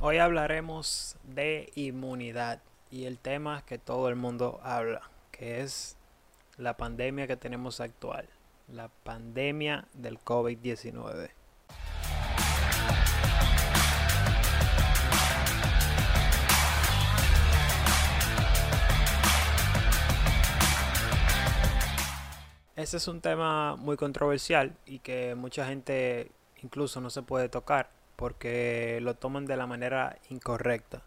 Hoy hablaremos de inmunidad y el tema que todo el mundo habla, que es la pandemia que tenemos actual, la pandemia del COVID-19. Este es un tema muy controversial y que mucha gente incluso no se puede tocar porque lo toman de la manera incorrecta.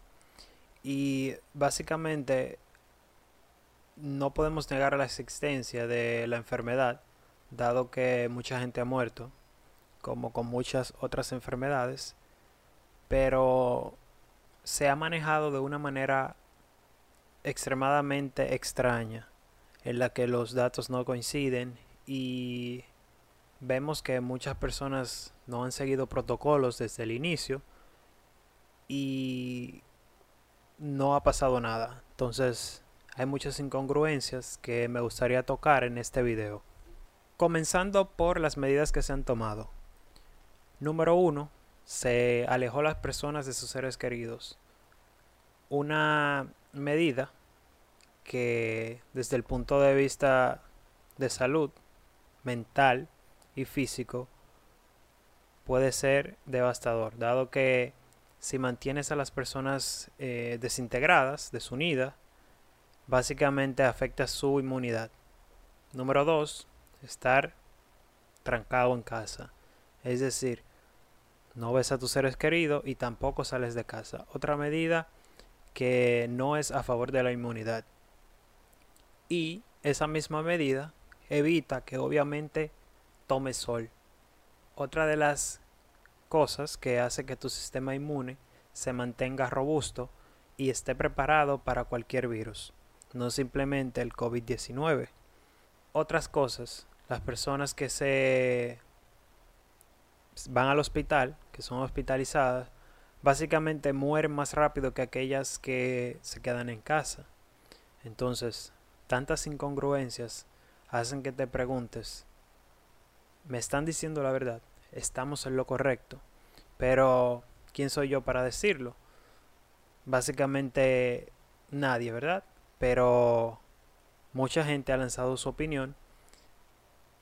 Y básicamente no podemos negar la existencia de la enfermedad, dado que mucha gente ha muerto, como con muchas otras enfermedades, pero se ha manejado de una manera extremadamente extraña en la que los datos no coinciden y vemos que muchas personas no han seguido protocolos desde el inicio y no ha pasado nada. Entonces hay muchas incongruencias que me gustaría tocar en este video. Comenzando por las medidas que se han tomado. Número uno, se alejó las personas de sus seres queridos. Una medida que desde el punto de vista de salud mental y físico puede ser devastador, dado que si mantienes a las personas eh, desintegradas, desunidas, básicamente afecta su inmunidad. Número dos, estar trancado en casa. Es decir, no ves a tus seres queridos y tampoco sales de casa. Otra medida que no es a favor de la inmunidad y esa misma medida evita que obviamente tome sol. Otra de las cosas que hace que tu sistema inmune se mantenga robusto y esté preparado para cualquier virus, no simplemente el COVID-19. Otras cosas, las personas que se van al hospital, que son hospitalizadas, básicamente mueren más rápido que aquellas que se quedan en casa. Entonces, tantas incongruencias hacen que te preguntes, ¿me están diciendo la verdad? ¿Estamos en lo correcto? Pero, ¿quién soy yo para decirlo? Básicamente nadie, ¿verdad? Pero mucha gente ha lanzado su opinión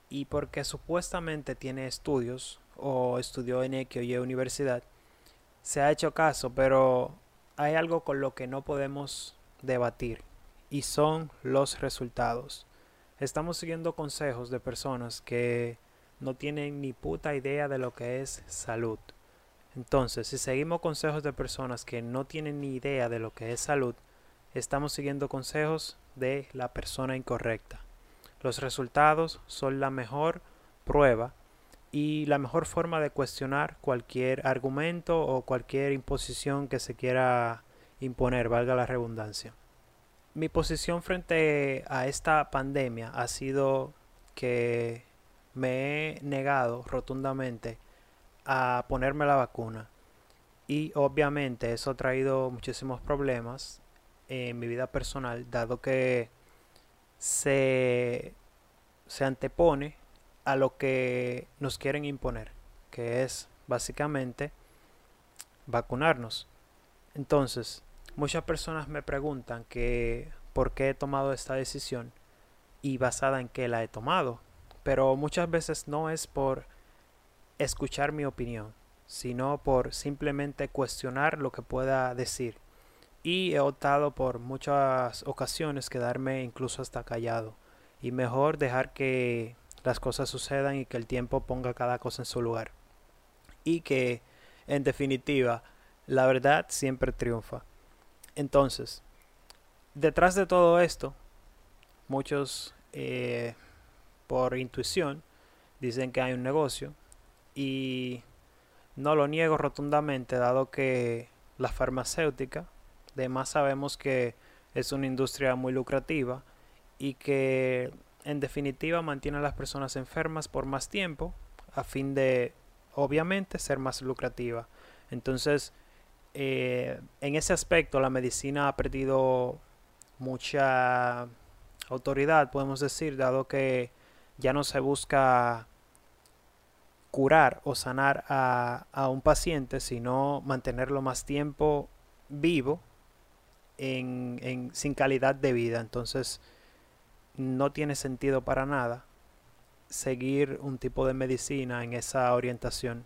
y porque supuestamente tiene estudios o estudió en X o Y universidad, se ha hecho caso, pero hay algo con lo que no podemos debatir y son los resultados. Estamos siguiendo consejos de personas que no tienen ni puta idea de lo que es salud. Entonces, si seguimos consejos de personas que no tienen ni idea de lo que es salud, estamos siguiendo consejos de la persona incorrecta. Los resultados son la mejor prueba y la mejor forma de cuestionar cualquier argumento o cualquier imposición que se quiera imponer, valga la redundancia mi posición frente a esta pandemia ha sido que me he negado rotundamente a ponerme la vacuna. Y obviamente eso ha traído muchísimos problemas en mi vida personal, dado que se, se antepone a lo que nos quieren imponer, que es básicamente vacunarnos. Entonces, Muchas personas me preguntan que por qué he tomado esta decisión y basada en qué la he tomado. Pero muchas veces no es por escuchar mi opinión, sino por simplemente cuestionar lo que pueda decir. Y he optado por muchas ocasiones quedarme incluso hasta callado. Y mejor dejar que las cosas sucedan y que el tiempo ponga cada cosa en su lugar. Y que, en definitiva, la verdad siempre triunfa. Entonces, detrás de todo esto, muchos eh, por intuición dicen que hay un negocio y no lo niego rotundamente dado que la farmacéutica, además sabemos que es una industria muy lucrativa y que en definitiva mantiene a las personas enfermas por más tiempo a fin de obviamente ser más lucrativa. Entonces, eh, en ese aspecto la medicina ha perdido mucha autoridad, podemos decir, dado que ya no se busca curar o sanar a, un paciente, sino mantenerlo más tiempo vivo en, sin calidad de vida. Entonces no tiene sentido para nada seguir un tipo de medicina en esa orientación.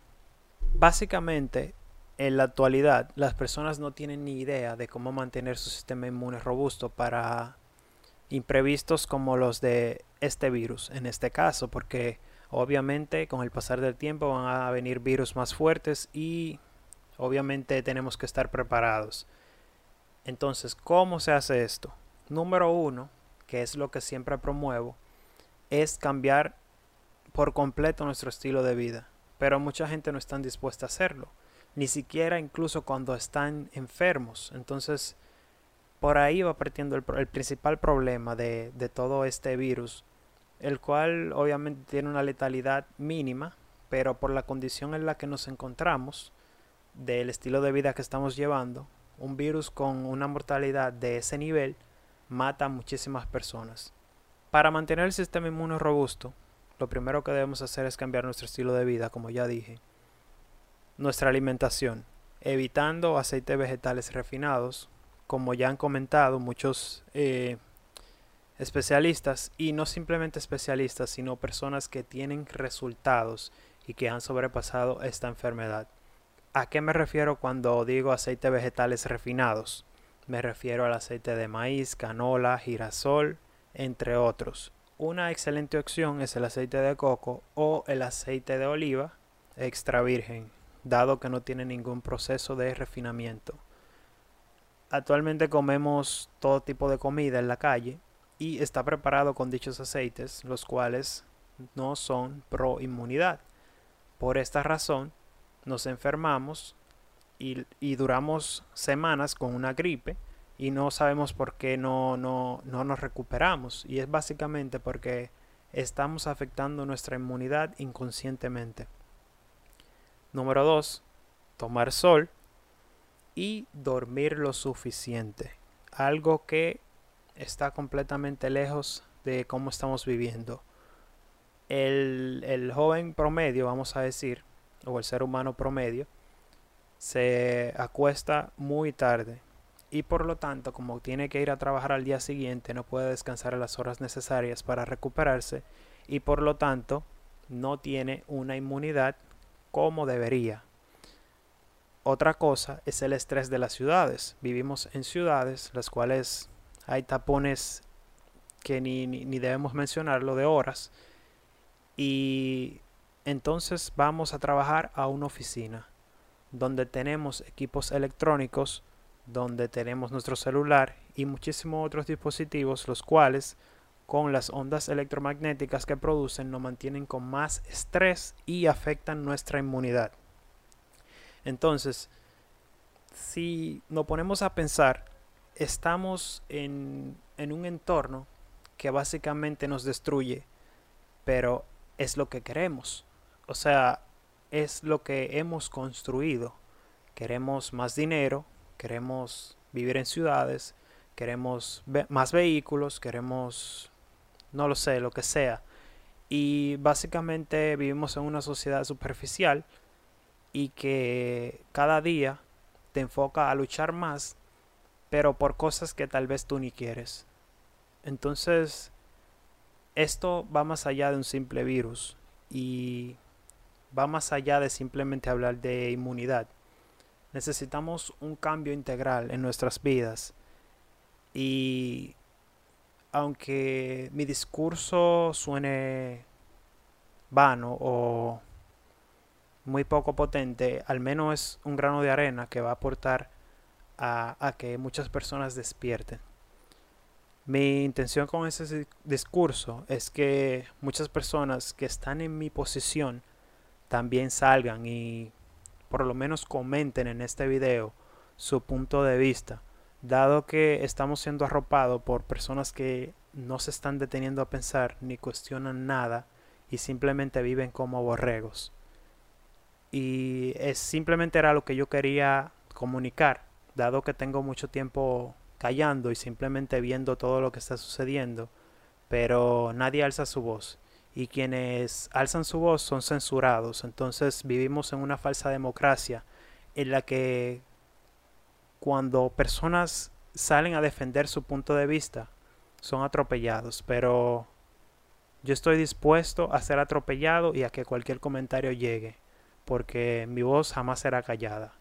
Básicamente, en la actualidad, las personas no tienen ni idea de cómo mantener su sistema inmune robusto para imprevistos como los de este virus, en este caso, porque obviamente con el pasar del tiempo van a venir virus más fuertes y obviamente tenemos que estar preparados. Entonces, ¿cómo se hace esto? Número uno, que es lo que siempre promuevo, es cambiar por completo nuestro estilo de vida. Pero mucha gente no está dispuesta a hacerlo. Ni siquiera incluso cuando están enfermos. Entonces, por ahí va partiendo el, principal problema de, de todo este virus. El cual obviamente tiene una letalidad mínima. Pero por la condición en la que nos encontramos, del estilo de vida que estamos llevando, un virus con una mortalidad de ese nivel mata a muchísimas personas. Para mantener el sistema inmune robusto, lo primero que debemos hacer es cambiar nuestro estilo de vida, como ya dije. Nuestra alimentación, evitando aceites vegetales refinados, como ya han comentado muchos eh, especialistas, y no simplemente especialistas, sino personas que tienen resultados y que han sobrepasado esta enfermedad. ¿A qué me refiero cuando digo aceites vegetales refinados? Me refiero al aceite de maíz, canola, girasol, entre otros. Una excelente opción es el aceite de coco o el aceite de oliva extra virgen, dado que no tiene ningún proceso de refinamiento. Actualmente comemos todo tipo de comida en la calle y está preparado con dichos aceites, los cuales no son pro inmunidad. Por esta razón, nos enfermamos y, y duramos semanas con una gripe y no sabemos por qué no, no, no nos recuperamos. Y es básicamente porque estamos afectando nuestra inmunidad inconscientemente. Número 2. Tomar sol y dormir lo suficiente. Algo que está completamente lejos de cómo estamos viviendo. El, el, joven promedio, vamos a decir, o el ser humano promedio, se acuesta muy tarde y por lo tanto como tiene que ir a trabajar al día siguiente no puede descansar a las horas necesarias para recuperarse y por lo tanto no tiene una inmunidad como debería. Otra cosa es el estrés de las ciudades. Vivimos en ciudades las cuales hay tapones que ni, ni, ni debemos mencionarlo de horas y entonces vamos a trabajar a una oficina donde tenemos equipos electrónicos donde tenemos nuestro celular y muchísimos otros dispositivos los cuales con las ondas electromagnéticas que producen nos mantienen con más estrés y afectan nuestra inmunidad. Entonces, si nos ponemos a pensar, estamos en, en un entorno que básicamente nos destruye, pero es lo que queremos. O sea, es lo que hemos construido. Queremos más dinero, queremos vivir en ciudades, queremos más vehículos, queremos, no lo sé, lo que sea. Y básicamente vivimos en una sociedad superficial y que cada día te enfoca a luchar más, pero por cosas que tal vez tú ni quieres. Entonces, esto va más allá de un simple virus y va más allá de simplemente hablar de inmunidad necesitamos un cambio integral en nuestras vidas. Y aunque mi discurso suene vano o muy poco potente, al menos es un grano de arena que va a aportar a, que muchas personas despierten. Mi intención con ese discurso es que muchas personas que están en mi posición también salgan y por lo menos comenten en este video su punto de vista, dado que estamos siendo arropados por personas que no se están deteniendo a pensar ni cuestionan nada y simplemente viven como borregos. Y es simplemente era lo que yo quería comunicar, dado que tengo mucho tiempo callando y simplemente viendo todo lo que está sucediendo, pero nadie alza su voz. y quienes alzan su voz son censurados. Entonces vivimos en una falsa democracia en la que cuando personas salen a defender su punto de vista son atropellados. Pero yo estoy dispuesto a ser atropellado y a que cualquier comentario llegue, porque mi voz jamás será callada.